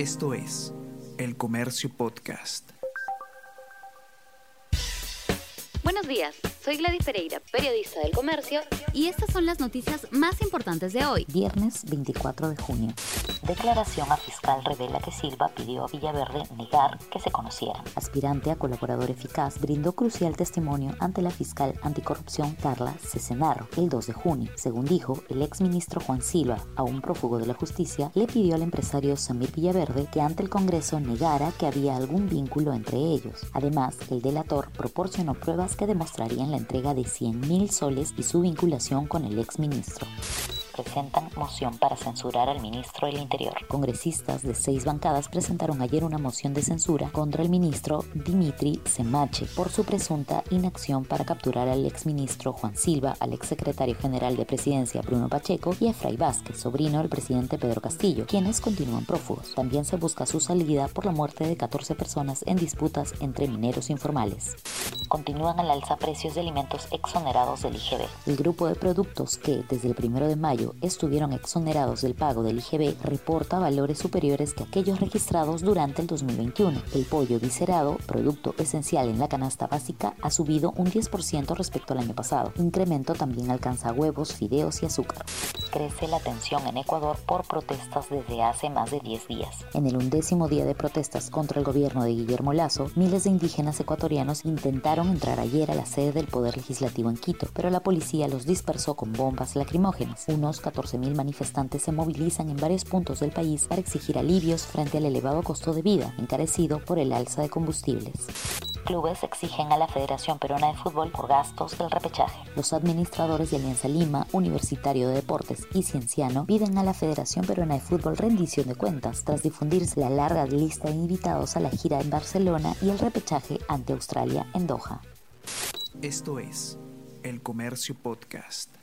Esto es El Comercio Podcast. Buenos días, soy Gladys Pereira, periodista del comercio, y estas son las noticias más importantes de hoy, viernes 24 de junio. Declaración a fiscal revela que Silva pidió a Villaverde negar que se conocieran. Aspirante a colaborador eficaz brindó crucial testimonio ante la fiscal anticorrupción Carla Cesenaro el 2 de junio. Según dijo, el exministro Juan Silva, a un prófugo de la justicia, le pidió al empresario Samir Villaverde que ante el Congreso negara que había algún vínculo entre ellos. Además, el delator proporcionó pruebas que demostrarían la entrega de 100 mil soles y su vinculación con el exministro presentan moción para censurar al ministro del Interior. Congresistas de seis bancadas presentaron ayer una moción de censura contra el ministro Dimitri Semache por su presunta inacción para capturar al exministro Juan Silva, al exsecretario general de Presidencia Bruno Pacheco y a Fray Vázquez, sobrino del presidente Pedro Castillo, quienes continúan prófugos. También se busca su salida por la muerte de 14 personas en disputas entre mineros informales continúan al alza precios de alimentos exonerados del IGB. El grupo de productos que desde el primero de mayo estuvieron exonerados del pago del IGB reporta valores superiores que aquellos registrados durante el 2021. El pollo viscerado, producto esencial en la canasta básica, ha subido un 10% respecto al año pasado. Incremento también alcanza huevos, fideos y azúcar. Crece la tensión en Ecuador por protestas desde hace más de 10 días. En el undécimo día de protestas contra el gobierno de Guillermo Lazo, miles de indígenas ecuatorianos entrar ayer a la sede del Poder Legislativo en Quito, pero la policía los dispersó con bombas lacrimógenas. Unos 14.000 manifestantes se movilizan en varios puntos del país para exigir alivios frente al elevado costo de vida, encarecido por el alza de combustibles clubes exigen a la Federación Peruana de Fútbol por gastos del repechaje. Los administradores de Alianza Lima, Universitario de Deportes y Cienciano piden a la Federación Peruana de Fútbol rendición de cuentas tras difundirse la larga lista de invitados a la gira en Barcelona y el repechaje ante Australia en Doha. Esto es El Comercio Podcast.